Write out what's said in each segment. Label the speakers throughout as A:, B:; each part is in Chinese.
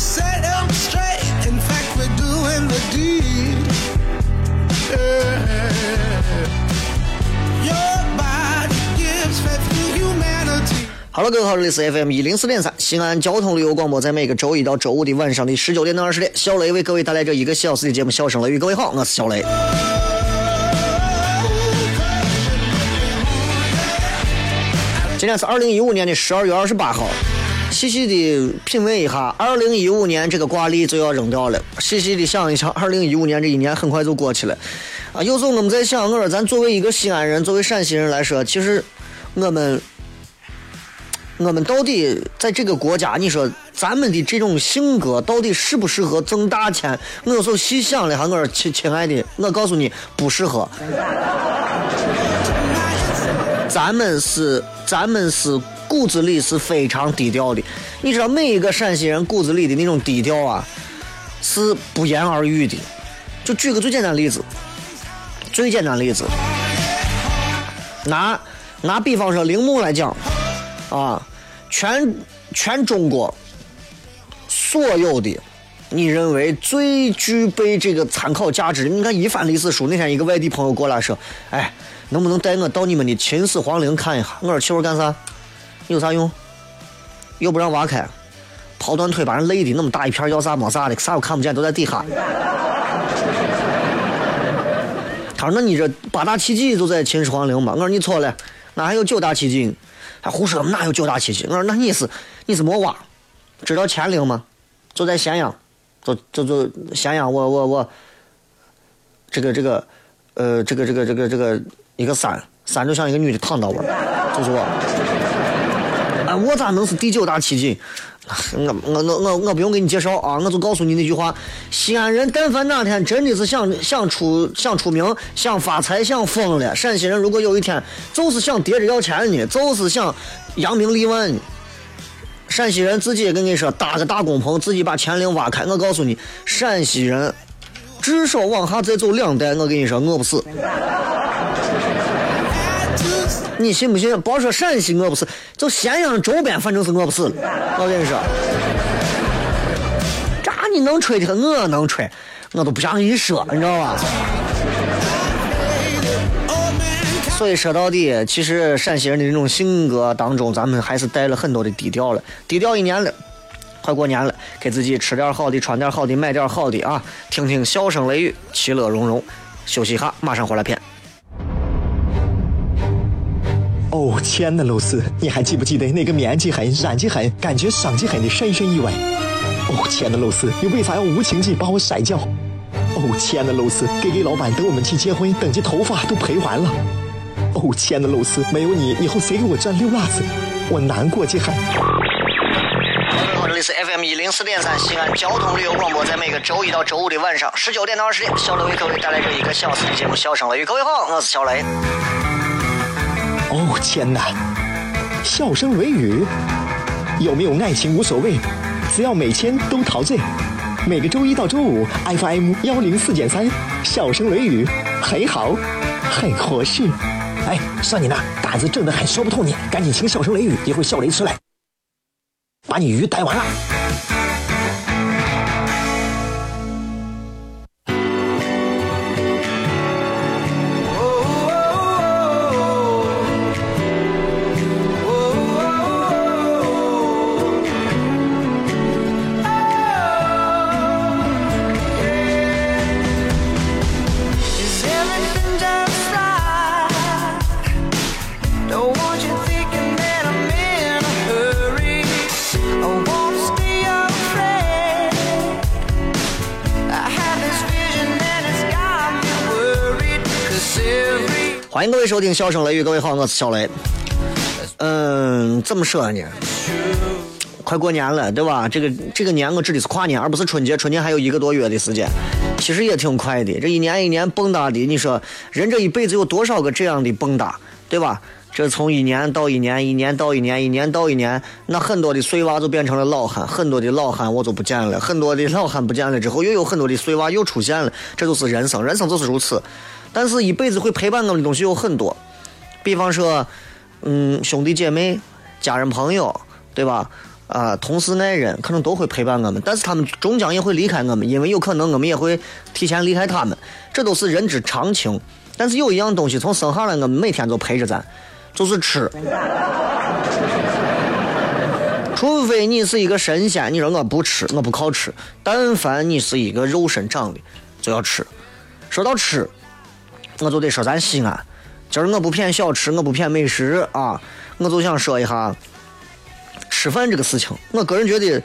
A: Set him straight. In
B: fact, we're doing the deed. Yeah. Your body gives faith to humanity.
A: 好了，各位好，这里是 FM 一零四点三西安交通旅游广播，在每个周一到周五的晚上的十九点到二十点，小雷为各位带来这一个小时的节目《笑声雷雨》。各位好，我是小雷。今天是二零一五年的十二月二十八号。细细的品味一下，二零一五年这个挂历就要扔掉了。细细的想一想，二零一五年这一年很快就过去了。啊，有时候我们在想，我说咱作为一个西安人，作为陕西人来说，其实我们。我们到底在这个国家，你说咱们的这种性格到底适不适合挣大钱？我有时候细想了哈，我说亲亲爱的，我告诉你不适合。咱们是咱们是骨子里是非常低调的，你知道每一个陕西人骨子里的那种低调啊，是不言而喻的。就举个最简单例子，最简单例子，拿拿比方说铃木来讲，啊。全全中国所有的你认为最具备这个参考价值，你看一翻历史书。那天一个外地朋友过来说：“哎，能不能带我到你们的秦始皇陵看一下？”我说：“去玩干啥？有啥用？又不让挖开，刨断腿把人累的那么大一片，要啥没啥的，啥都看不见，都在底下。”他说：“那你这八大奇迹就在秦始皇陵吗？”我说：“你错了，那还有九大奇迹。”还胡说，哪有九大奇迹？我说那你是你是没挖，知道乾陵吗？就在咸阳，就就就咸阳，我我我，这个这个，呃，这个这个这个这个一个山，山就像一个女的躺到我，就是我。我咋能是第九大奇迹？我我我我我不用给你介绍啊，我就告诉你那句话：西安人但凡哪天真的是想想出想出名、想发财、想疯了，陕西人如果有一天就是想叠着要钱呢，就是想扬名立万呢，陕西人自己也跟你说搭个大工棚，自己把乾陵挖开。我告诉你，陕西人至少往下再走两代，我跟你说饿不死。你信不信？别说陕西饿不死，就咸阳周边，反正是饿不死了。我跟你说，这你能吹的，我能吹，我都不想跟你说，你知道吧？所以说到底，其实陕西人的这种性格当中，咱们还是带了很多的低调了。低调一年了，快过年了，给自己吃点好的，穿点好的，买点好的啊！听听笑声雷雨，其乐融融。休息一下，马上回来片。
C: 哦，亲爱的露丝，你还记不记得那个面积狠、染技狠、感觉伤及狠的深深意外？哦，亲爱的露丝，你为啥要无情地把我甩掉？哦，亲爱的露丝给给老板等我们去结婚，等这头发都赔完了。哦，亲爱的露丝，没有你，以后谁给我赚溜辣子？我难过极了。
A: 好，这里是 FM 一零四点三西安交通旅游广播，在每个周一到周五的晚上十九点到二十点，小雷为各位带来这一个小时的节目《笑声雷雨》。各位好，我是小雷。
C: 哦天哪！笑声雷雨，有没有爱情无所谓，只要每天都陶醉。每个周一到周五，FM 幺零四点三，笑声雷雨，很好，很合适。哎，算你那胆子正的很，说不透你，赶紧请笑声雷雨，一会儿笑雷出来，把你鱼逮完了。
A: 收听《笑声雷雨》，各位好，我是小雷。嗯，怎么说呢？快过年了，对吧？这个这个年我指的是跨年，而不是春节。春节还有一个多月的时间，其实也挺快的。这一年一年蹦跶的，你说人这一辈子有多少个这样的蹦跶，对吧？这从一年到一年，一年到一年，一年到一年，那很多的碎娃就变成了老汉，很多的老汉我就不见了，很多的老汉不见了之后，又有很多的碎娃又出现了，这就是人生，人生就是如此。但是，一辈子会陪伴我们的东西有很多，比方说，嗯，兄弟姐妹、家人朋友，对吧？啊，同事爱人可能都会陪伴我们，但是他们终将也会离开我们，因为有可能我们也会提前离开他们，这都是人之常情。但是有一样东西从生下来，我们每天都陪着咱，就是吃。除非你是一个神仙，你说我不吃，我不靠吃。但凡你是一个肉身长的，就要吃。说到吃，我就得说咱西安。今儿我不骗小吃，我不骗美食啊，我就想说一下。吃饭这个事情，我个人觉得，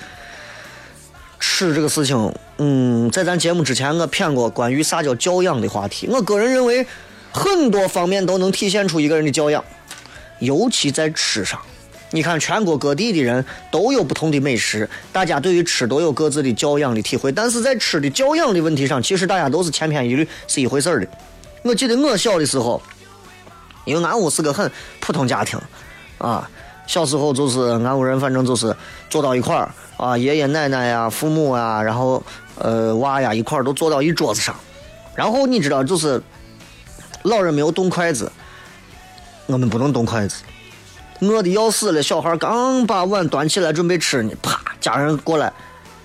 A: 吃这个事情，嗯，在咱节目之前，我骗过关于啥叫教养的话题。我个人认为，很多方面都能体现出一个人的教养，尤其在吃上。你看，全国各地的人都有不同的美食，大家对于吃都有各自的教养的体会。但是在吃的教养的问题上，其实大家都是千篇一律，是一回事儿的。我记得我小的时候，因为俺屋是个很普通家庭，啊。小时候就是俺屋人，反正就是坐到一块儿啊，爷爷奶奶呀、父母啊，然后呃娃呀一块儿都坐到一桌子上。然后你知道，就是老人没有动筷子，我们不能动筷子。饿的要死了，小孩刚把碗端起来准备吃呢，啪，家人过来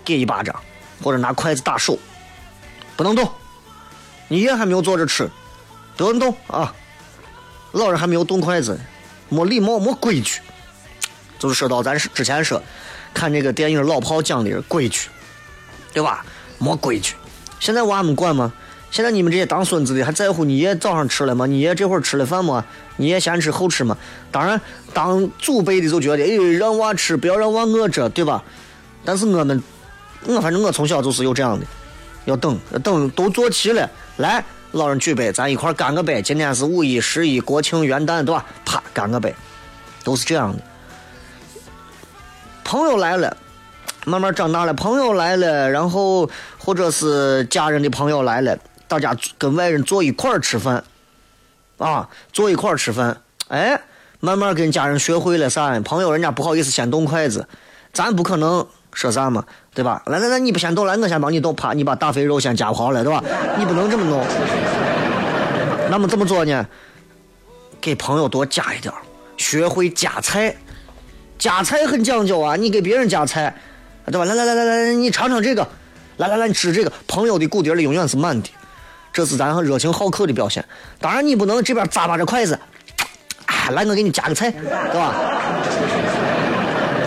A: 给一巴掌，或者拿筷子打手，不能动。你爷还没有坐着吃，不能动啊。老人还没有动筷子，没礼貌，没规矩。就是说到咱之前说看这个电影《老炮》讲的规矩，对吧？没规矩。现在娃们管吗？现在你们这些当孙子的还在乎你爷早上吃了吗？你爷这会儿吃了饭吗？你爷先吃后吃吗？当然，当祖辈的就觉得，哎，让娃吃，不要让娃饿着，对吧？但是我们，我反正我从小就是有这样的，要等，等都坐齐了，来，老人举杯，咱一块干个杯。今天是五一、十一、国庆、元旦，对吧？啪，干个杯，都是这样的。朋友来了，慢慢长大了。朋友来了，然后或者是家人的朋友来了，大家跟外人坐一块吃饭，啊，坐一块吃饭。哎，慢慢跟家人学会了啥？朋友人家不好意思先动筷子，咱不可能说啥嘛，对吧？来来来，你不先动，来我先帮你动。啪，你把大肥肉先夹好了，对吧？你不能这么弄。那么怎么做呢？给朋友多夹一点学会夹菜。夹菜很讲究啊，你给别人夹菜，对吧？来来来来来，你尝尝这个，来来来，你吃这个。朋友的骨碟里永远是满的，这是咱热情好客的表现。当然，你不能这边咂巴着筷子，哎 来，我给你夹个菜，对吧？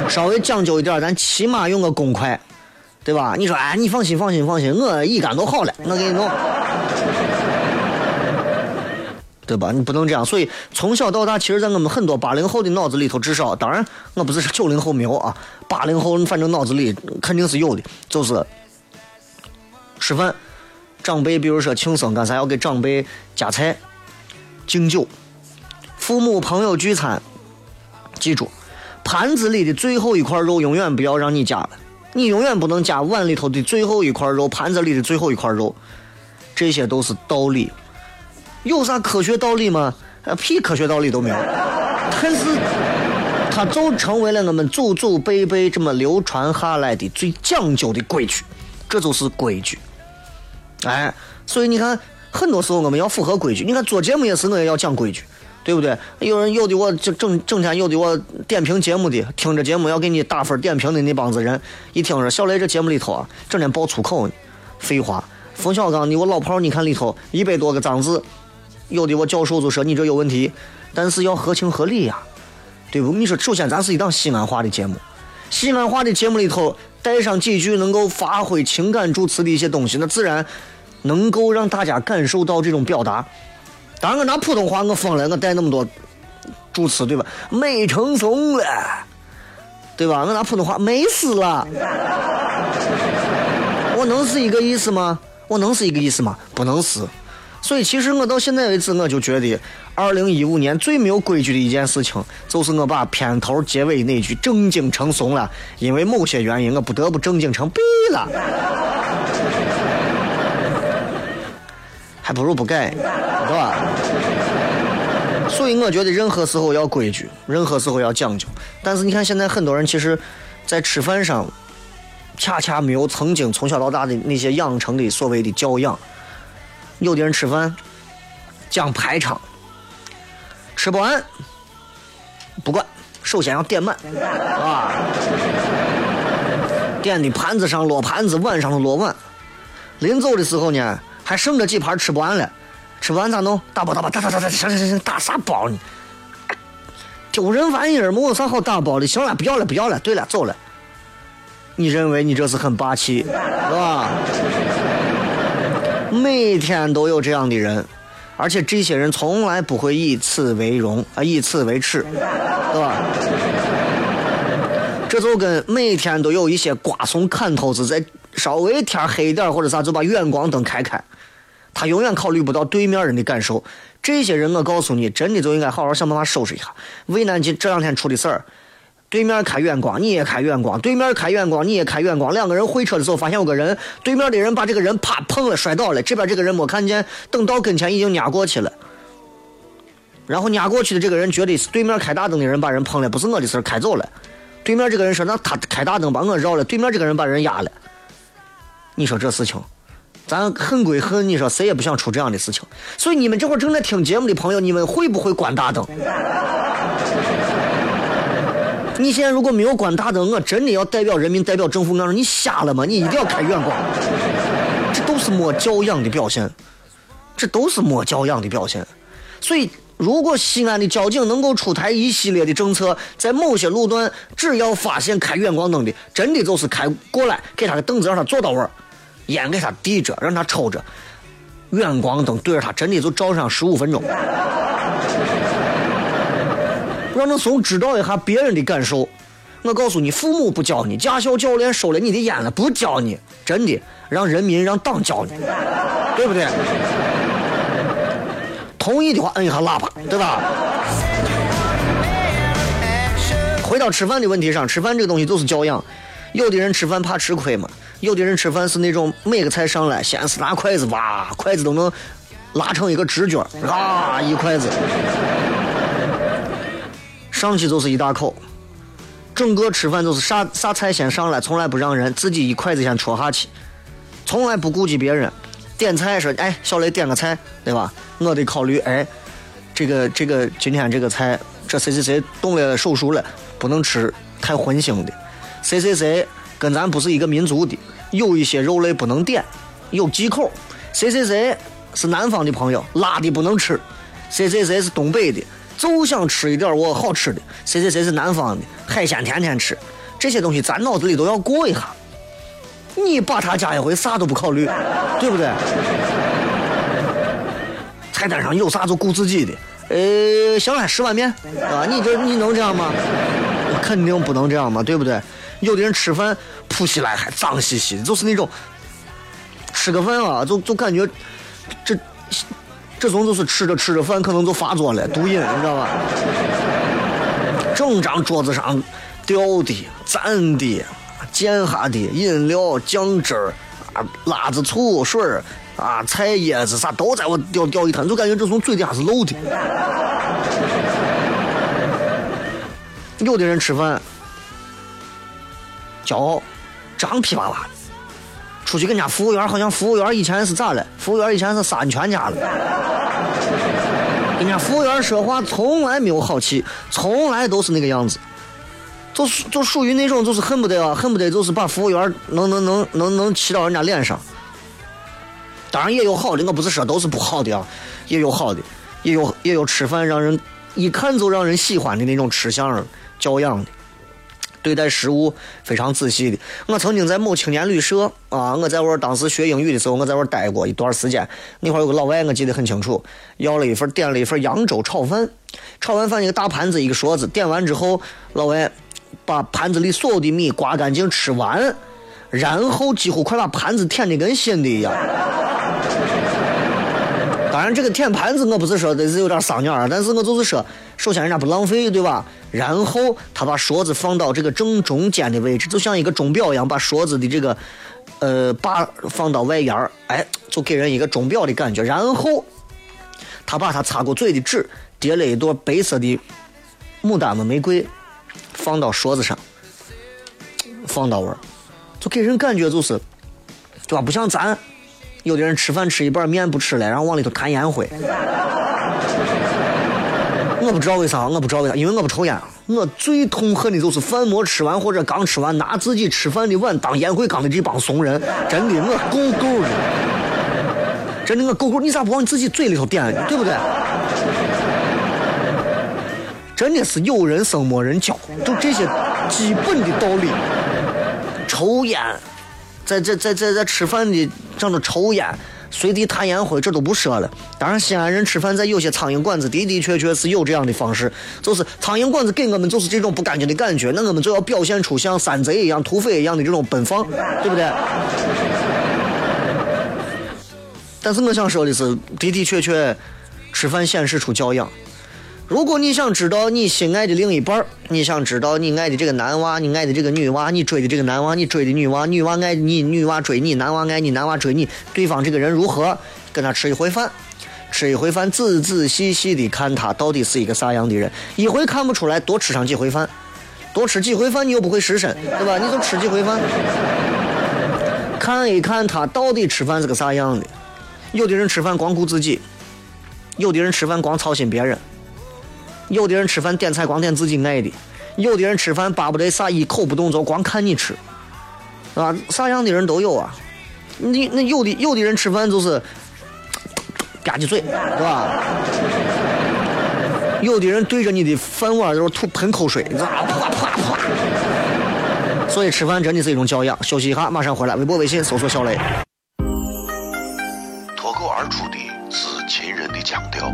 A: 稍微讲究一点，咱起码用个公筷，对吧？你说，哎，你放心放心放心，我一干都好了，我给你弄。对吧？你不能这样，所以从小到大，其实，在我们很多八零后的脑子里头，至少，当然，我不是九零后没有啊，八零后反正脑子里肯定是有的，就是吃饭，长辈比如说庆生，干啥要给长辈夹菜、敬酒，父母朋友聚餐，记住，盘子里的最后一块肉永远不要让你夹了，你永远不能夹碗里头的最后一块肉，盘子里的最后一块肉，这些都是道理。有啥科学道理吗？呃屁科学道理都没有。但是，它就成为了我们祖祖辈辈这么流传下来的最讲究的规矩，这就是规矩。哎，所以你看，很多时候我们要符合规矩。你看做节目也是，我也要讲规矩，对不对？有人有的我就整整天有的我点评节目的，听着节目要给你打分点评的那帮子人，一听说小雷这节目里头啊，整天爆粗口，废话。冯小刚，你我老炮你看里头一百多个脏字。有的我教授就说你这有问题，但是要合情合理呀，对不？你说首先咱是一档西安话的节目，西安话的节目里头带上几句能够发挥情感主词的一些东西，那自然能够让大家感受到这种表达。当然我拿普通话我疯了，我带那么多主持对吧？美成怂了，对吧？我拿普通话美死了，我能是一个意思吗？我能是一个意思吗？不能是。所以其实我到现在为止，我就觉得，二零一五年最没有规矩的一件事情，就是我把片头结尾那句正经成怂了，因为某些原因，我不得不正经成 B 了，还不如不改，对吧？所以我觉得任何时候要规矩，任何时候要讲究。但是你看现在很多人其实，在吃饭上，恰恰没有曾经从小到大的那些养成的所谓的教养。有的人吃饭讲排场，吃不完不管，首先要点满啊，点的盘子上落盘子，碗上头落碗。临走的时候呢，还剩着几盘吃不完了，吃不完咋弄？打包打包打打打打，行行行，打啥包呢？丢人玩意儿没有啥好打包的，行了，不要了不要了，对了，走了。你认为你这是很霸气，是吧？每天都有这样的人，而且这些人从来不会以此为荣啊，以此为耻，是吧？这就跟每天都有一些瓜怂砍头子，在稍微天黑点或者啥，就把远光灯开开，他永远考虑不到对面人的感受。这些人，我告诉你，真的就应该好好想办法收拾一下。渭南这这两天出的事儿。对面开远光，你也开远光；对面开远光，你也开远光。两个人会车的时候，发现有个人，对面的人把这个人啪碰了，摔倒了。这边这个人没看见，等到跟前已经压过去了。然后压过去的这个人觉得是对面开大灯的人把人碰了，不是我的事儿开走了。对面这个人说：“那他开大灯把我绕了。”对面这个人把人压了。你说这事情，咱恨归恨，你说谁也不想出这样的事情。所以你们这会儿正在听节目的朋友，你们会不会关大灯？你现在如果没有关大灯，我真的要代表人民、代表政府，我说你瞎了吗？你一定要开远光，这都是没教养的表现，这都是没教养的表现。所以，如果西安的交警能够出台一系列的政策，在某些路段，只要发现开远光灯的，真的就是开过来，给他个凳子让他坐到位儿，烟给他递着，让他抽着，远光灯对着他，真的就照上十五分钟。让那怂知道一下别人的感受。我告诉你，父母不教你，驾校教练收了你的烟了，不教你，真的让人民让党教你，对不对？同意的话摁一下喇叭，对吧？回到吃饭的问题上，吃饭这个东西就是教养。有的人吃饭怕吃亏嘛，有的人吃饭是那种每个菜上来先是拿筷子，哇，筷子都能拉成一个直角，啊，一筷子。上去就是一大口，整个吃饭就是啥啥菜先上来，从来不让人，自己一筷子先戳下去，从来不顾及别人。点菜说：“哎，小雷点个菜，对吧？我得考虑，哎，这个这个今天这个菜，这谁谁谁动了手术了，不能吃太荤腥的。谁谁谁跟咱不是一个民族的，有一些肉类不能点，有忌口。谁谁谁是南方的朋友，辣的不能吃。谁谁谁是东北的。”就想吃一点我好吃的，谁谁谁是南方的海鲜天天吃，这些东西咱脑子里都要过一下。你把他加一回，啥都不考虑，对不对？菜单上有啥就顾自己的。呃，行了，十碗面啊，你这你能这样吗？肯定不能这样嘛，对不对？有的人吃饭扑起来还脏兮兮的，就是那种吃个饭啊，就就感觉这。这种就是吃着吃着饭可能就发作了，毒瘾，你知道吧？整张桌子上掉的、蘸的、溅下的饮料、酱汁儿啊、辣子、醋水儿啊、菜叶子啥都在我掉掉一滩，就感觉这从嘴底下是漏的。有的人吃饭骄傲，张皮哇哇。出去跟人家服务员，好像服务员以前是咋了？服务员以前是杀你全家了。跟人家服务员说话从来没有好气，从来都是那个样子，就就属于那种就是恨不得，恨不得就是把服务员能能能能能气到人家脸上。当然也有好的，我不是说都是不好的啊，也有好的，也有也有吃饭让人一看就让人喜欢的那种吃相教养的。对待食物非常仔细的。我曾经在某青年旅社啊，我在我当时学英语的时候，我在我待过一段时间。那会儿有个老外，我记得很清楚，要了一份，点了一份扬州炒饭。炒完饭一个大盘子一个勺子，点完之后，老外把盘子里所有的米刮干净吃完，然后几乎快把盘子舔的跟新的一样。当然，这个舔盘子我不是说的是有点丧鸟儿，但是我就是说，首先人家不浪费，对吧？然后他把勺子放到这个正中间的位置，就像一个钟表一样，把勺子的这个呃把放到外沿儿，哎，就给人一个钟表的感觉。然后他把他擦过嘴的纸叠了一朵白色的牡丹的玫瑰，放到勺子上，放到味儿，就给人感觉就是，对吧？不像咱。有的人吃饭吃一半面不吃了，然后往里头弹烟灰。我不知道为啥，我不知道为啥，因为我不抽烟。我最痛恨的就是饭没吃完或者刚吃完，拿自己吃饭的碗当烟灰缸的这帮怂人。真的，我够够的。真的，我够够。你咋不往你自己嘴里头点呢，对不对？真的是有人生没人教，就这些基本的道理。抽烟。在在在在在吃饭的上头抽烟，随地弹烟灰，这都不说了。当然，西安人吃饭在有些苍蝇馆子的的确确是有这样的方式，就是苍蝇馆子给我们就是这种不干净的感觉，那我们就要表现出像山贼一样、土匪一样的这种奔放，对不对？但是我想说的是，的的确确，吃饭显示出教养。如果你想知道你心爱的另一半你想知道你爱的这个男娃，你爱的这个女娃，你追的这个男娃，你追的女娃，女娃爱你，女娃追你，男娃爱你，男娃追你，对方这个人如何？跟他吃一回饭，吃一回饭，仔仔细细的看他到底是一个啥样的人。一回看不出来，多吃上几回饭，多吃几回饭，你又不会失身，对吧？你就吃几回饭，看一看他到底吃饭是个啥样的。有的人吃饭光顾自己，有的人吃饭光操心别人。有的人吃饭点菜光点自己爱的，有的人吃饭巴不得啥一口不动就光看你吃，啊，啥样的人都有啊。你那有的有的人吃饭就是吧唧嘴，是吧？有的人对着你的饭碗就是吐喷口水，啊啪啪啪。所以吃饭真的是一种教养。休息一下，马上回来。微博、微信搜索小雷。
D: 脱口而出的是秦人的腔调，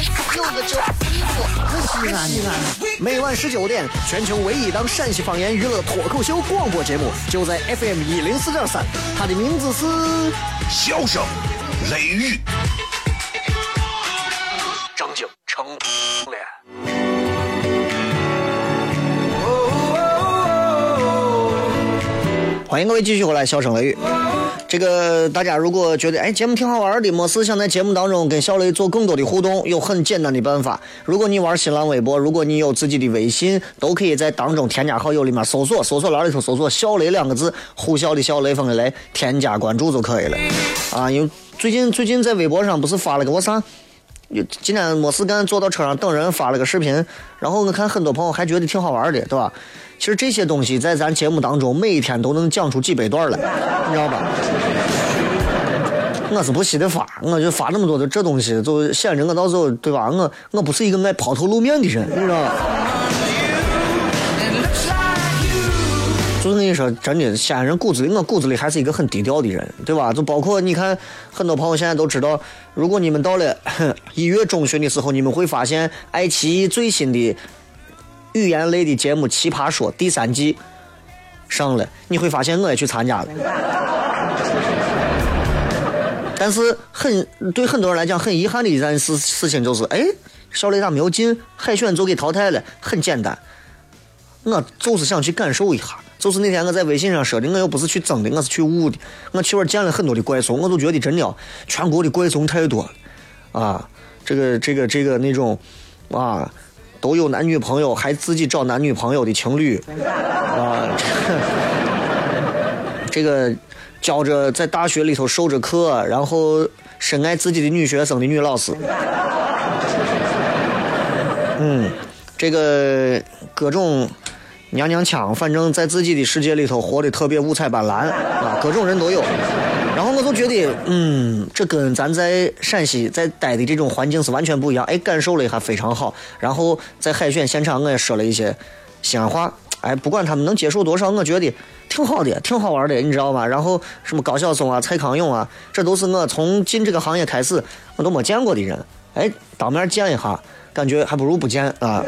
A: 有个叫一个西安西安。每晚十九点，全球唯一档陕西方言娱乐脱口秀广播节目，就在 FM 一零四点三。它的名字是《
D: 笑声雷雨》。
A: 张景成脸。欢迎各位继续回来，笑声雷雨。这个大家如果觉得哎节目挺好玩的，没事想在节目当中跟小雷做更多的互动，有很简单的办法。如果你玩新浪微博，如果你有自己的微信，都可以在当中添加好友里面搜索，搜索栏里头搜索“小雷”两个字，呼啸的笑，雷锋的雷，添加关注就可以了。啊，因为最近最近在微博上不是发了个我啥？今天没事干，坐到车上等人，发了个视频，然后我看很多朋友还觉得挺好玩的，对吧？其实这些东西在咱节目当中，每一天都能讲出几百段来，你知道吧？我是不稀得发，我就发那么多的这东西，就显着我到时候，对吧？我我不是一个爱抛头露面的人，你知道吧？就是跟你说，真的，西安人骨子里，我骨子里还是一个很低调的人，对吧？就包括你看，很多朋友现在都知道，如果你们到了一月中旬的时候，你们会发现爱奇艺最新的语言类的节目《奇葩说》第三季上了，你会发现我也去参加了。但是很对很多人来讲很遗憾的一件事事情就是，哎，小雷咋没有进海选就给淘汰了？很简单，我就是想去感受一下。就是那天我在微信上说的，我又不是去争的，我是去悟的。我去玩见了很多的怪兽，我都觉得真的，全国的怪兽太多了，啊，这个这个这个那种，啊，都有男女朋友，还自己找男女朋友的情侣，啊，这个 教着在大学里头授着课，然后深爱自己的女学生的女老师，嗯，这个各种。娘娘腔，反正在自己的世界里头活得特别五彩斑斓啊，各种人都有。然后我就觉得，嗯，这跟咱在陕西在待的这种环境是完全不一样。哎，感受了一下非常好。然后在海选现场，我也说了一些西安话。哎，不管他们能接受多少，我觉得挺好的，挺好玩的，你知道吧？然后什么高晓松啊、蔡康永啊，这都是我从进这个行业开始我都没见过的人。哎，当面见一下，感觉还不如不见啊。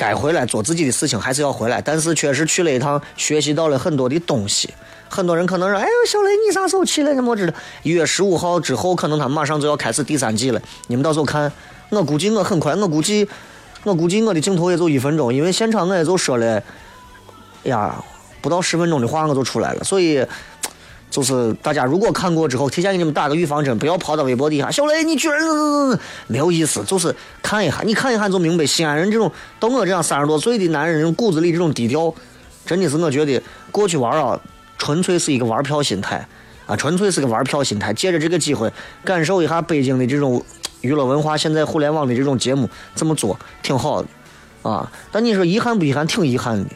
A: 该回来做自己的事情还是要回来，但是确实去了一趟，学习到了很多的东西。很多人可能说：“哎呦，小雷，你啥时候去了？怎么知道？”一月十五号之后，可能他马上就要开始第三季了。你们到时候看，我估计我很快，我估计。我估计我的镜头也就一分钟，因为现场我也就说了，哎呀，不到十分钟的话我就出来了。所以，就是大家如果看过之后，提前给你们打个预防针，不要跑到微博底下，小雷你居然没有意思。就是看一下，你看一下就明白，西安人这种到我这样三十多岁的男人，骨子里这种低调，真的是我觉得过去玩啊，纯粹是一个玩票心态啊，纯粹是个玩票心态。借着这个机会，感受一下北京的这种。娱乐文化现在互联网的这种节目这么做挺好的，啊，但你说遗憾不遗憾？挺遗憾的。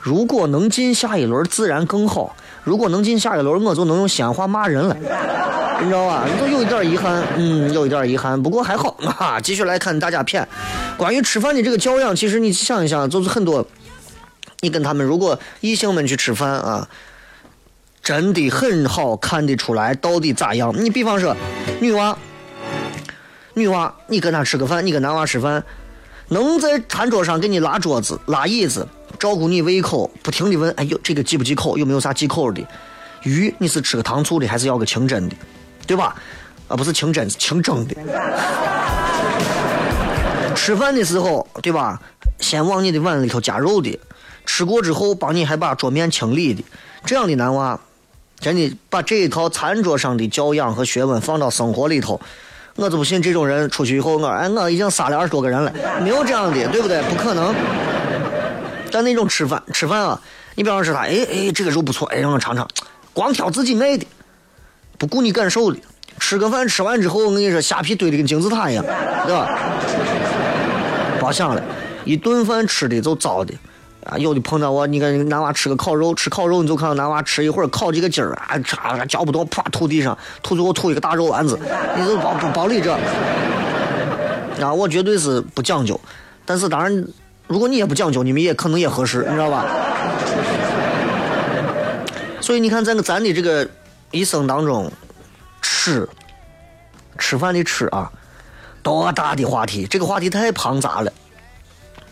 A: 如果能进下一轮，自然更好。如果能进下一轮，我就能用西安话骂人了，你知道吧？就有一点遗憾，嗯，有一点遗憾。不过还好 啊。继续来看大家片，关于吃饭的这个教养，其实你想一想，就是很多，你跟他们如果异性们去吃饭啊，真的很好看得出来到底咋样。你比方说女娃。女娃，你跟她吃个饭，你跟男娃吃饭，能在餐桌上给你拉桌子、拉椅子，照顾你胃口，不停的问，哎呦，这个忌不忌口？有没有啥忌口的？鱼，你是吃个糖醋的，还是要个清蒸的？对吧？啊，不是清蒸，清蒸的。吃饭的时候，对吧？先往你的碗里头加肉的，吃过之后帮你还把桌面清理的，这样的男娃，真的把这一套餐桌上的教养和学问放到生活里头。我就不信这种人出去以后，我哎，我已经杀了二十多个人了，没有这样的，对不对？不可能。但那种吃饭吃饭啊，你比方说他，哎哎，这个肉不错，哎，让我尝尝，光挑自己爱的，不顾你感受的。吃个饭吃完之后，我跟你说，虾皮堆的跟金字塔一样，对吧？别想了，一顿饭吃的就糟的。啊，有的碰到我，你看男娃吃个烤肉，吃烤肉你就看到男娃吃一会儿烤几个筋儿啊，叉嚼不动，啪吐地上，吐最后吐一个大肉丸子，你就包包里这。啊，我绝对是不讲究，但是当然，如果你也不讲究，你们也可能也合适，你知道吧？所以你看，在咱的这个一生当中，吃吃饭的吃啊，多大的话题？这个话题太庞杂了。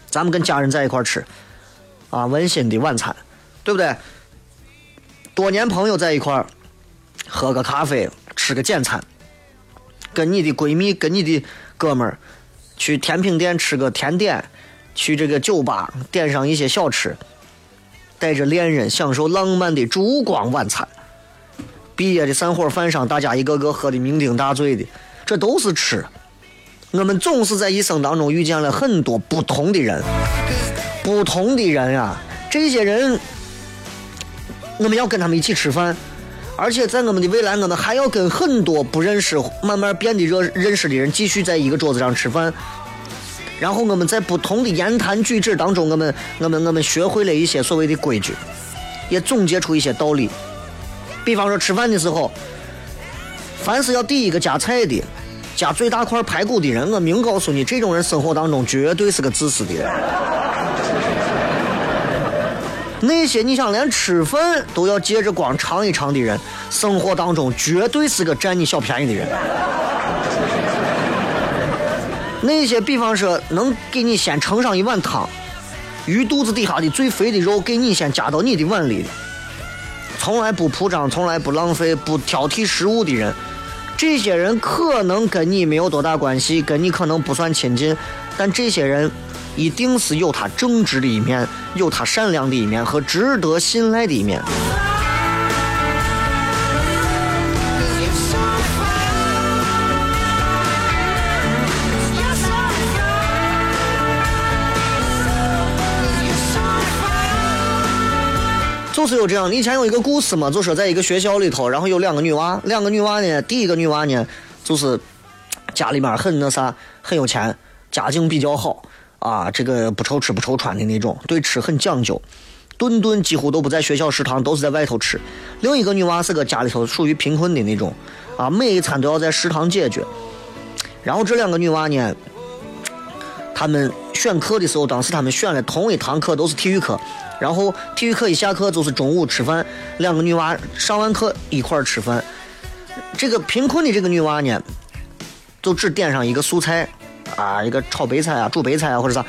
A: 咱们跟家人在一块吃。啊，温馨的晚餐，对不对？多年朋友在一块儿，喝个咖啡，吃个简餐，跟你的闺蜜、跟你的哥们儿去甜品店吃个甜点，去这个酒吧点上一些小吃，带着恋人享受浪漫的烛光晚餐。毕业的散伙饭上，大家一个个喝的酩酊大醉的，这都是吃。我们总是在一生当中遇见了很多不同的人。不同的人呀，这些人，我们要跟他们一起吃饭，而且在我们的未来，我们还要跟很多不认识、慢慢变得认认识的人继续在一个桌子上吃饭。然后我们在不同的言谈举止当中，我们、我们、我们学会了一些所谓的规矩，也总结出一些道理。比方说吃饭的时候，凡是要第一个夹菜的、夹最大块排骨的人，我明告诉你，这种人生活当中绝对是个自私的人。那些你想连吃饭都要借着光尝一尝的人，生活当中绝对是个占你小便宜的人。那些比方说能给你先盛上一碗汤，鱼肚子底下的最肥的肉给你先夹到你的碗里的，从来不铺张、从来不浪费、不挑剔食物的人，这些人可能跟你没有多大关系，跟你可能不算亲近，但这些人。一定是有他正直的一面，有他善良的一面和值得信赖的一面。就是有这样，以前有一个故事嘛，就说在一个学校里头，然后有两个女娃，两个女娃呢，第一个女娃呢，就是家里面很那啥，很有钱，家境比较好。啊，这个不愁吃不愁穿的那种，对吃很讲究。顿顿几乎都不在学校食堂，都是在外头吃。另一个女娃是个家里头属于贫困的那种，啊，每一餐都要在食堂解决。然后这两个女娃呢，她们选课的时候，当时她们选了同一堂课，都是体育课。然后体育课一下课就是中午吃饭，两个女娃上完课一块儿吃饭。这个贫困的这个女娃呢，就只点上一个素菜，啊，一个炒白菜啊，煮白菜啊，或者啥，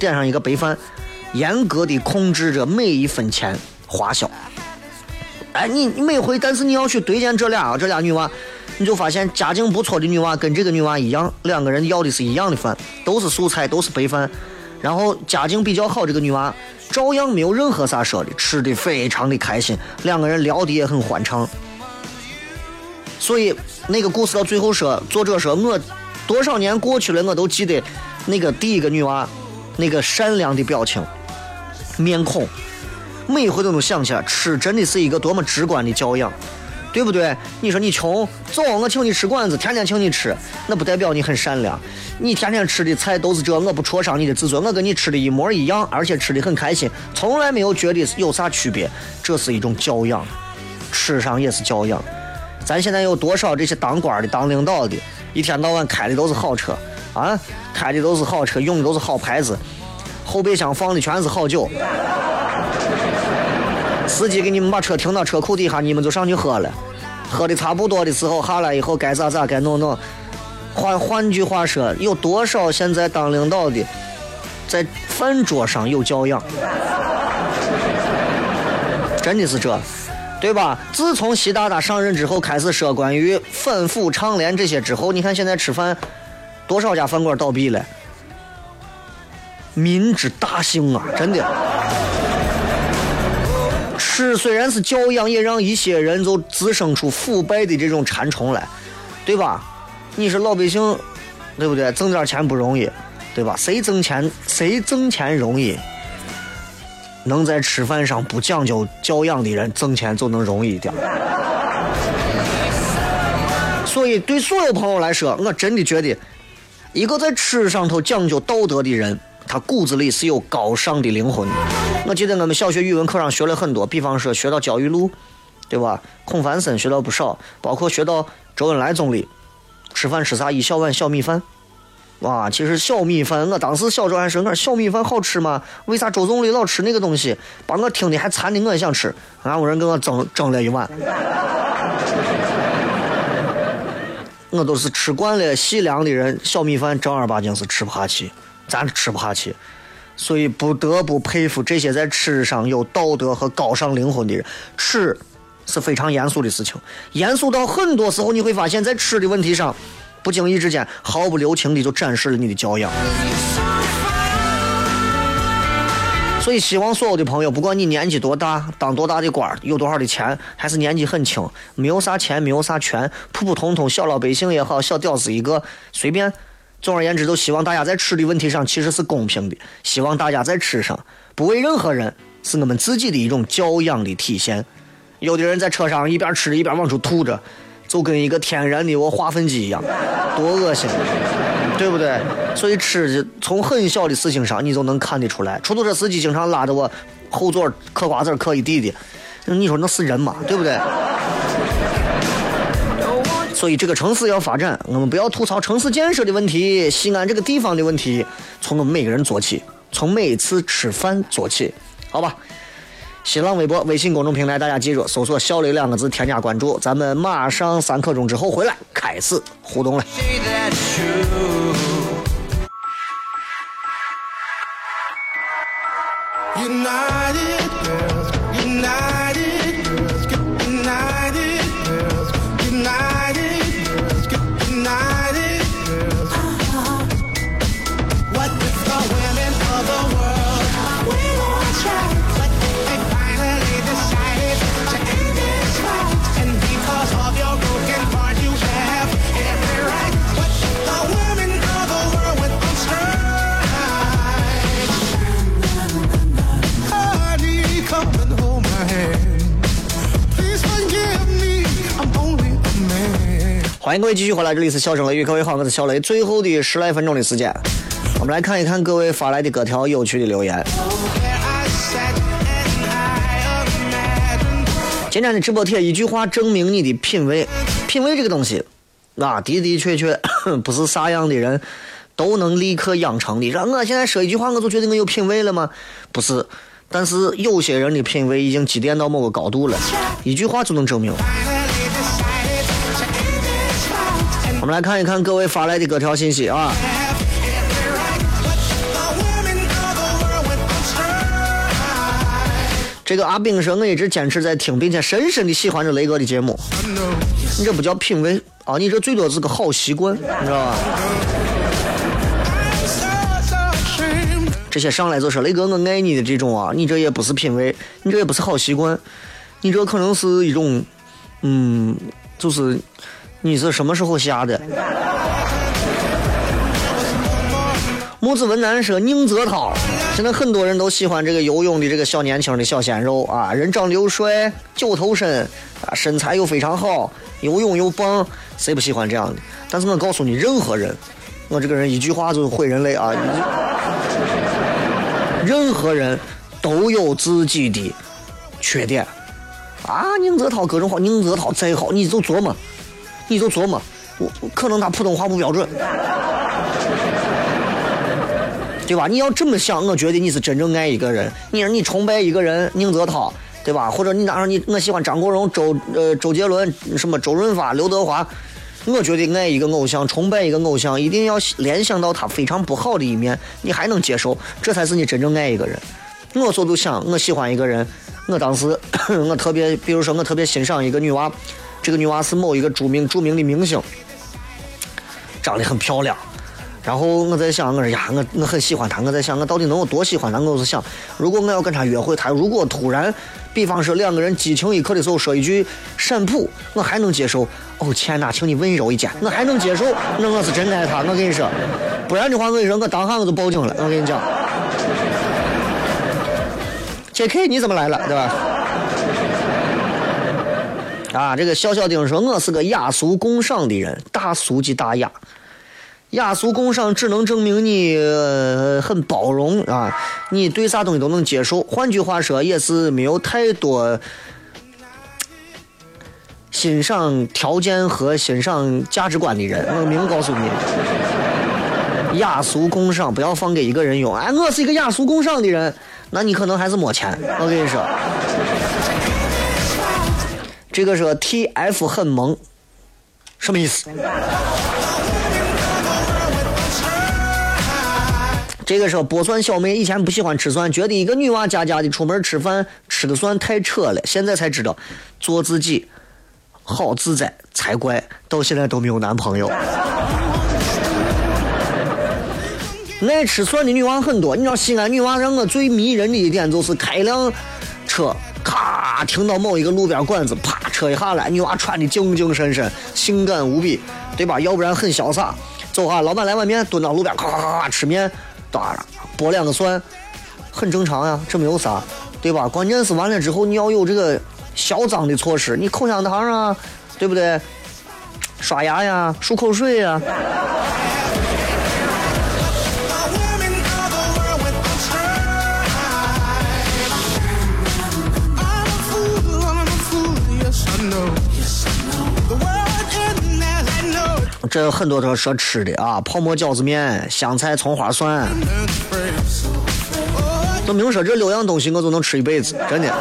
A: 点上一个白饭，严格的控制着每一分钱花销。哎，你你每回，但是你要去对见这俩，这俩女娃，你就发现家境不错的女娃跟这个女娃一样，两个人要的是一样的饭，都是素菜，都是白饭。然后家境比较好这个女娃，照样没有任何啥说的，吃的非常的开心，两个人聊的也很欢畅。所以那个故事到最后说，作者说我多少年过去了，我都记得那个第一个女娃那个善良的表情、面孔，每回都能想起来。吃真的是一个多么直观的教养，对不对？你说你穷，走，我请你吃馆子，天天请你吃，那不代表你很善良。你天天吃的菜都是这，我不戳伤你的自尊，我跟你吃的一模一样，而且吃的很开心，从来没有觉得有啥区别，这是一种教养，吃上也是教养。咱现在有多少这些当官的、当领导的，一天到晚开的都是好车啊，开的都是好车，用的都是好牌子，后备箱放的全是好酒。司机给你们把车停到车库底下，你们就上去喝了，喝的差不多的时候，下来以后该咋咋该弄弄。换换句话说，有多少现在当领导的，在饭桌上有教养？真的是这。对吧？自从习大大上任之后，开始说关于反腐倡廉这些之后，你看现在吃饭，多少家饭馆倒闭了？民之大幸啊，真的。吃虽然是教养，也让一些人就滋生出腐败的这种馋虫来，对吧？你说老百姓，对不对？挣点钱不容易，对吧？谁挣钱谁挣钱容易？能在吃饭上不讲究教养的人，挣钱就能容易一点。所以，对所有朋友来说，我真的觉得，一个在吃上头讲究道德的人，他骨子里是有高尚的灵魂。我记得我们小学语文课上学了很多，比方说学到焦裕禄，对吧？孔繁森学到不少，包括学到周恩来总理吃饭吃啥一小碗小米饭。哇，其实小米饭，我当时小时候还说，我小米饭好吃吗？为啥周总理老吃那个东西？把我听的还馋的，我也想吃。俺屋人给我蒸蒸了一碗，我都是吃惯了细粮的人，小米饭正儿八经是吃不下去，咱吃不下去。所以不得不佩服这些在吃上有道德和高尚灵魂的人。吃是非常严肃的事情，严肃到很多时候你会发现在吃的问题上。不经意之间，毫不留情的就展示了你的教养。所以，希望所有的朋友，不管你年纪多大，当多大的官，有多少的钱，还是年纪很轻，没有啥钱，没有啥权，普普通通小老百姓也好，小屌丝一个，随便。总而言之，都希望大家在吃的问题上其实是公平的。希望大家在吃上不为任何人，是我们自己的一种教养的体现。有的人在车上一边吃着一边往出吐着。就跟一个天然的我化粪机一样，多恶心，对不对？所以吃从很小的事情上你就能看得出来。出租车司机经常拉着我后座嗑瓜子嗑一地的，你说那是人吗？对不对？所以这个城市要发展，我们不要吐槽城市建设的问题，西安这个地方的问题，从我们每个人做起，从每次吃饭做起，好吧？新浪微博、微信公众平台，大家记住搜索“小雷”两个字，添加关注。咱们马上三刻钟之后回来开始互动了。United 欢迎各位继续回来，这里是笑声雷雨，各位好，我是小雷。最后的十来分钟的时间，我们来看一看各位发来的各条有趣的留言。今天的直播贴一句话证明你的品味，品味这个东西，啊，的的确确 不是啥样的人都能立刻养成的。让我现在说一句话，我就觉得我有品味了吗？不是，但是有些人的品味已经积淀到某个高度了，一句话就能证明。我们来看一看各位发来的各条信息啊。这个阿炳说：“我一直坚持在听，并且深深的喜欢着雷哥的节目。你这不叫品味啊，你这最多是个好习惯，你知道吧？这些上来就说雷哥我爱你的这种啊，你这也不是品味，你这也不是好习惯，你这可能是一种，嗯，就是你是什么时候下的？”木子文男说：“宁泽涛，现在很多人都喜欢这个游泳的这个小年轻的小鲜肉啊，人长得又帅，九头身啊，身材又非常好，游泳又棒，谁不喜欢这样的？但是我告诉你，任何人，我这个人一句话就毁人类啊！任何人都有自己的缺点啊。宁泽涛各种好，宁泽涛再好，你就琢磨，你就琢磨，我可能他普通话不标准。”对吧？你要这么想，我觉得你是真正爱一个人。你说你崇拜一个人，宁泽涛，对吧？或者你哪说你我喜欢张国荣、周呃周杰伦，什么周润发、刘德华？我觉得爱一个偶像，崇拜一个偶像，一定要联想到他非常不好的一面，你还能接受，这才是你真正爱一个人。我说就想，我喜欢一个人，我当时 我特别，比如说我特别欣赏一个女娃，这个女娃是某一个著名著名的明星，长得很漂亮。然后我在想，我说呀，我我很喜欢她。我在想，我到底能有多喜欢她？我是想，如果我要跟她约会，她如果突然，比方说两个人激情一刻的时候说一句闪普，我还能接受。哦，天哪，请你温柔一点，我还能接受。那我是真爱她。我跟你说，不然的话，我跟你说，我当下我就报警了。我跟你讲，J.K. 你怎么来了，对吧？啊，这个小小丁说，我是个雅俗共赏的人，大俗即大雅。雅俗共赏只能证明你很包容啊，你对啥东西都能接受。换句话说，也是没有太多欣赏条件和欣赏价值观的人。我明告诉你，雅俗共赏不要放给一个人用。哎，我是一个雅俗共赏的人，那你可能还是没钱。我跟你说，这个说 T F 很萌，什么意思？这个说剥蒜小妹以前不喜欢吃蒜，觉得一个女娃家家的出门吃饭吃个蒜太扯了，现在才知道做自己好自在才怪。到现在都没有男朋友。爱吃蒜的女娃很多，你知道西安女娃让我最迷人的一点就是开辆车，咔停到某一个路边馆子，啪车一下来，女娃穿的精精神神，性感无比，对吧？要不然很潇洒。走哈，老板来碗面，蹲到路边，咔咔咔咔吃面。剥两个蒜，很正常呀，这没有啥，对吧？关键是完了之后你要有这个消赃的措施，你口香糖啊，对不对？刷牙呀，漱口水呀。这很多都说吃的啊，泡馍、饺子面、香菜、葱花、蒜，都明说这六样东西我都能吃一辈子，真的。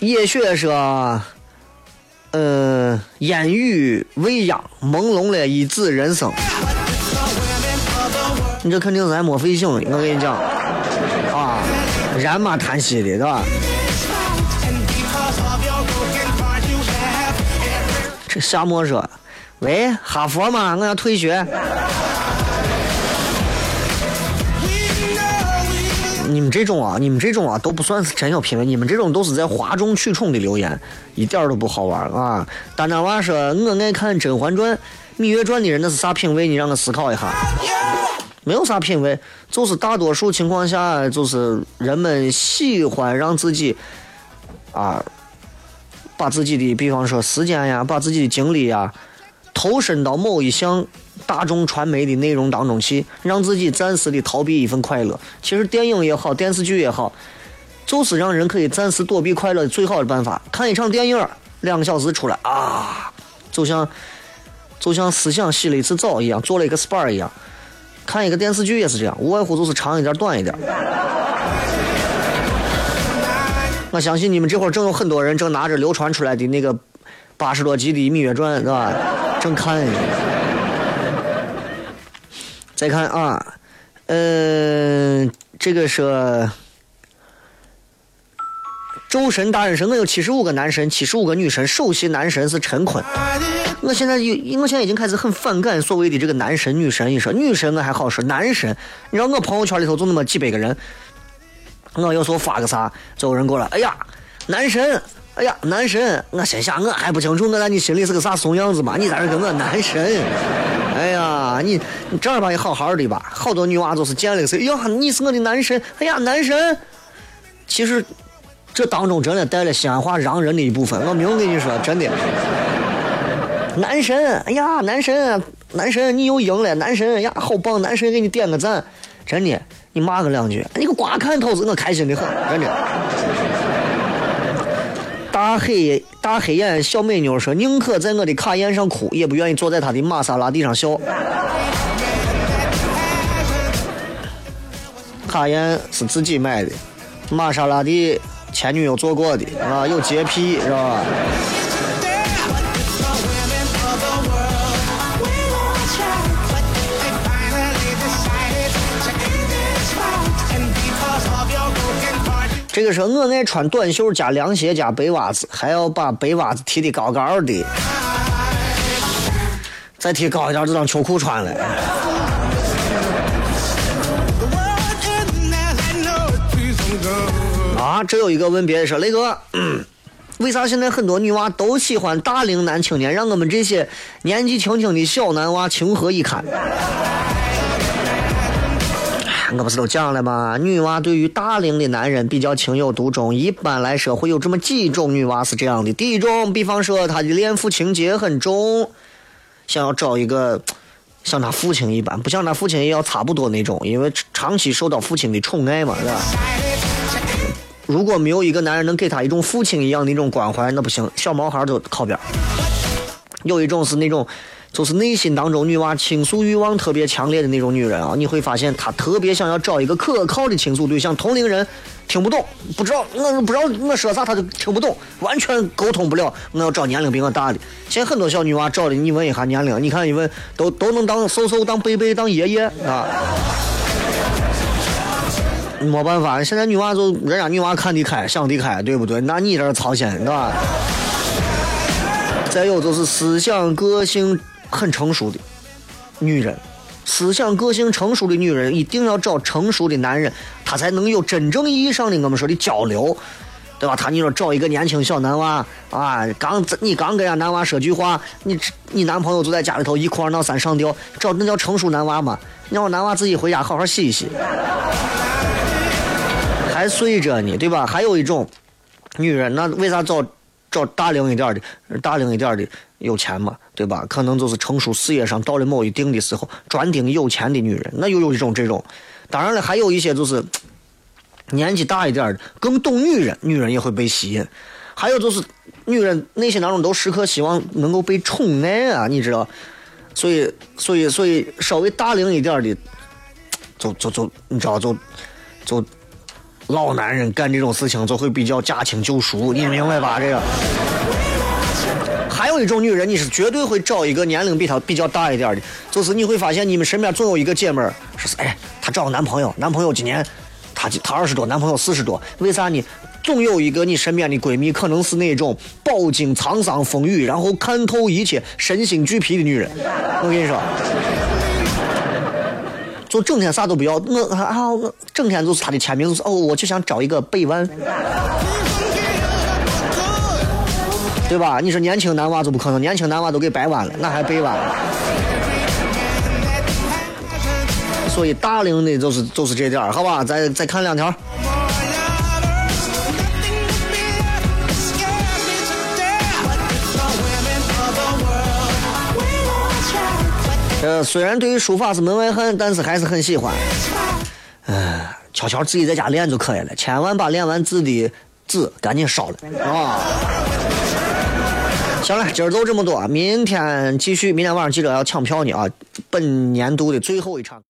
A: 叶雪说：“呃，烟雨未央，朦胧了一纸人生。你这肯定是还没睡醒，我跟你讲。”然马叹息的，是吧？这夏沫说：“喂，哈佛吗？我要退学。”你们这种啊，你们这种啊，都不算是真有品位。你们这种都是在哗众取宠的留言，一点都不好玩啊！丹丹娃说：“我爱看《甄嬛传》《芈月传》的人，那是啥品味？你让我思考一下。”没有啥品味，就是大多数情况下，就是人们喜欢让自己啊，把自己的，比方说时间呀，把自己的精力呀，投身到某一项大众传媒的内容当中去，让自己暂时的逃避一份快乐。其实电影也好，电视剧也好，就是让人可以暂时躲避快乐最好的办法。看一场电影，两个小时出来啊，就像就像思想洗了一次澡一样，做了一个 SPA 一样。看一个电视剧也是这样，无外乎就是长一点，短一点。我相信你们这会儿正有很多人正拿着流传出来的那个八十多集的《芈月传》，是吧？正看。再看啊，嗯，这个是周神大人说，我有七十五个男神，七十五个女神，首席男神是陈坤。我现在有，我现在已经开始很反感所谓的这个男神女神。你说女神我还好说，男神，你知道我朋友圈里头就那么几百个人，我有时候发个啥，就有人过来，哎呀，男神，哎呀，男神，我心想我还不清楚我在你心里是个啥怂样子吗？你在这跟我男神？哎呀，你你正儿八经好好的吧？好多女娃都是见了谁，哎呀，你是我的男神，哎呀，男神。其实这当中真的带了西安话让人的一部分，我明跟你说，真的。男神，哎呀，男神，男神，你又赢了，男神呀，好棒，男神给你点个赞，真的，你骂个两句，你个瓜看头子，我开心的很，真的。大黑大黑眼小美妞说：“宁可在我的卡宴上哭，也不愿意坐在他的玛莎拉蒂上笑。”卡宴是自己买的，玛莎拉蒂前女友做过的啊，有洁癖是吧？这个时候我爱穿短袖加凉鞋加白袜子，还要把白袜子提的高高的，再提高一点就当秋裤穿了。啊，这有一个问别的说，雷哥，为啥现在很多女娃都喜欢大龄男青年，让我们这些年纪轻轻的小男娃情何以堪？我不是都讲了吗？女娃对于大龄的男人比较情有独钟。一般来说，会有这么几种女娃是这样的：第一种，比方说她的恋父情节很重，想要找一个像她父亲一般，不像她父亲也要差不多那种，因为长期受到父亲的宠爱嘛，是吧？如果没有一个男人能给她一种父亲一样的那种关怀，那不行，小毛孩都靠边。有一种是那种。就是内心当中女娃倾诉欲望特别强烈的那种女人啊，你会发现她特别想要找一个可靠的倾诉对象。同龄人听不懂，不知道我不知道我说啥，她就听不懂，完全沟通不了。我要找年龄比我大的。现在很多小女娃找的，你问一下年龄，你看一问都都能当叔叔、当贝贝、当爷爷啊。没办法，现在女娃就人家女娃看得开，想得开，对不对？那你这操心，是吧？再有就是思想个性。很成熟的女人，思想个性成熟的女人，一定要找成熟的男人，她才能有真正意义上的我们说的交流，对吧？他你说找一个年轻小男娃啊，刚你刚跟人家男娃说句话，你你男朋友就在家里头一哭二闹三上吊，找那叫成熟男娃吗？让我男娃自己回家好好洗一洗，还睡着呢，对吧？还有一种女人，那为啥找找大龄一点的，大龄一点的？有钱嘛，对吧？可能就是成熟事业上到了某一定的时候，专盯有钱的女人，那又有一种这种。当然了，还有一些就是年纪大一点的，更懂女人，女人也会被吸引。还有就是女人内心当中都时刻希望能够被宠爱啊，你知道？所以，所以，所以稍微大龄一点的，就就就你知道，就就老男人干这种事情就会比较驾轻就熟，你明白吧？这个。还有一种女人，你是绝对会找一个年龄比她比较大一点的，就是你会发现你们身边总有一个姐妹儿，说是哎，她找个男朋友，男朋友今年她她二十多，男朋友四十多，为啥呢？总有一个你身边的闺蜜，可能是那种饱经沧桑风雨，然后看透一切、身心俱疲的女人。我跟你说，就整天啥都不要，我啊，我整天就是他的签名就是哦，我就想找一个背弯。对吧？你说年轻男娃就不可能，年轻男娃都给掰弯了，那还背弯？所以大龄的就是就是这点，好吧？再再看两条。呃，虽然对于书法是门外汉，但是还是很喜欢。哎，悄悄自己在家练就可以了，千万把练完字的纸赶紧烧了啊！行了，今儿就这么多，明天继续，明天晚上记者要抢票呢啊！本年度的最后一场。